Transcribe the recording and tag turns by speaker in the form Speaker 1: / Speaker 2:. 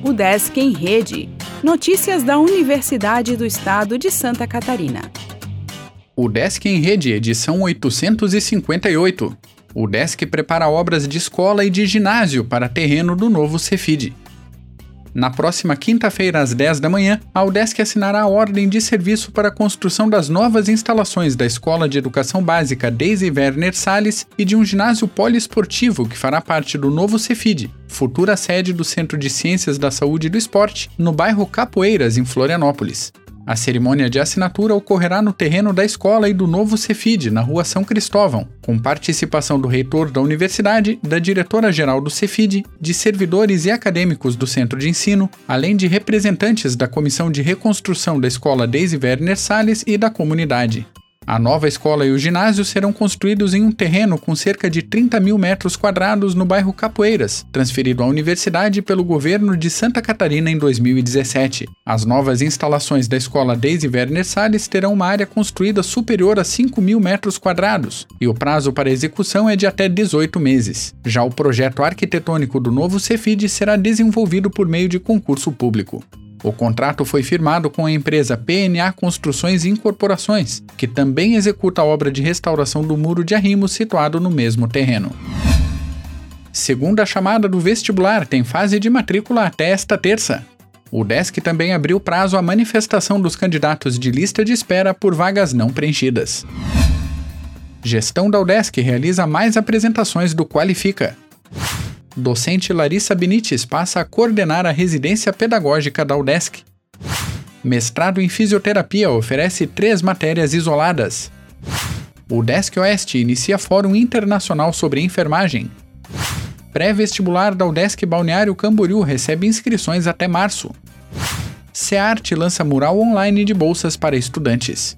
Speaker 1: O Desk em Rede. Notícias da Universidade do Estado de Santa Catarina.
Speaker 2: O Desk em Rede, edição 858. O Desk prepara obras de escola e de ginásio para terreno do novo Cefid. Na próxima quinta-feira, às 10 da manhã, a UDESC assinará a ordem de serviço para a construção das novas instalações da Escola de Educação Básica Daisy Werner Salles e de um ginásio poliesportivo que fará parte do novo Cefid, futura sede do Centro de Ciências da Saúde e do Esporte, no bairro Capoeiras, em Florianópolis. A cerimônia de assinatura ocorrerá no terreno da escola e do novo Cefid, na rua São Cristóvão, com participação do reitor da universidade, da diretora-geral do Cefid, de servidores e acadêmicos do centro de ensino, além de representantes da Comissão de Reconstrução da Escola Deise Werner Salles e da comunidade. A nova escola e o ginásio serão construídos em um terreno com cerca de 30 mil metros quadrados no bairro Capoeiras, transferido à universidade pelo governo de Santa Catarina em 2017. As novas instalações da escola Deise Werner Salles terão uma área construída superior a 5 mil metros quadrados, e o prazo para execução é de até 18 meses. Já o projeto arquitetônico do novo Cefid será desenvolvido por meio de concurso público. O contrato foi firmado com a empresa PNA Construções e Incorporações, que também executa a obra de restauração do muro de arrimo situado no mesmo terreno. Segunda chamada do vestibular tem fase de matrícula até esta terça. O DESC também abriu prazo à manifestação dos candidatos de lista de espera por vagas não preenchidas. Gestão da UDESC realiza mais apresentações do Qualifica docente Larissa Benites passa a coordenar a residência pedagógica da UDESC. Mestrado em Fisioterapia oferece três matérias isoladas. O UDESC Oeste inicia Fórum Internacional sobre Enfermagem. Pré-vestibular da UDESC Balneário Camboriú recebe inscrições até março. SEART lança mural online de bolsas para estudantes.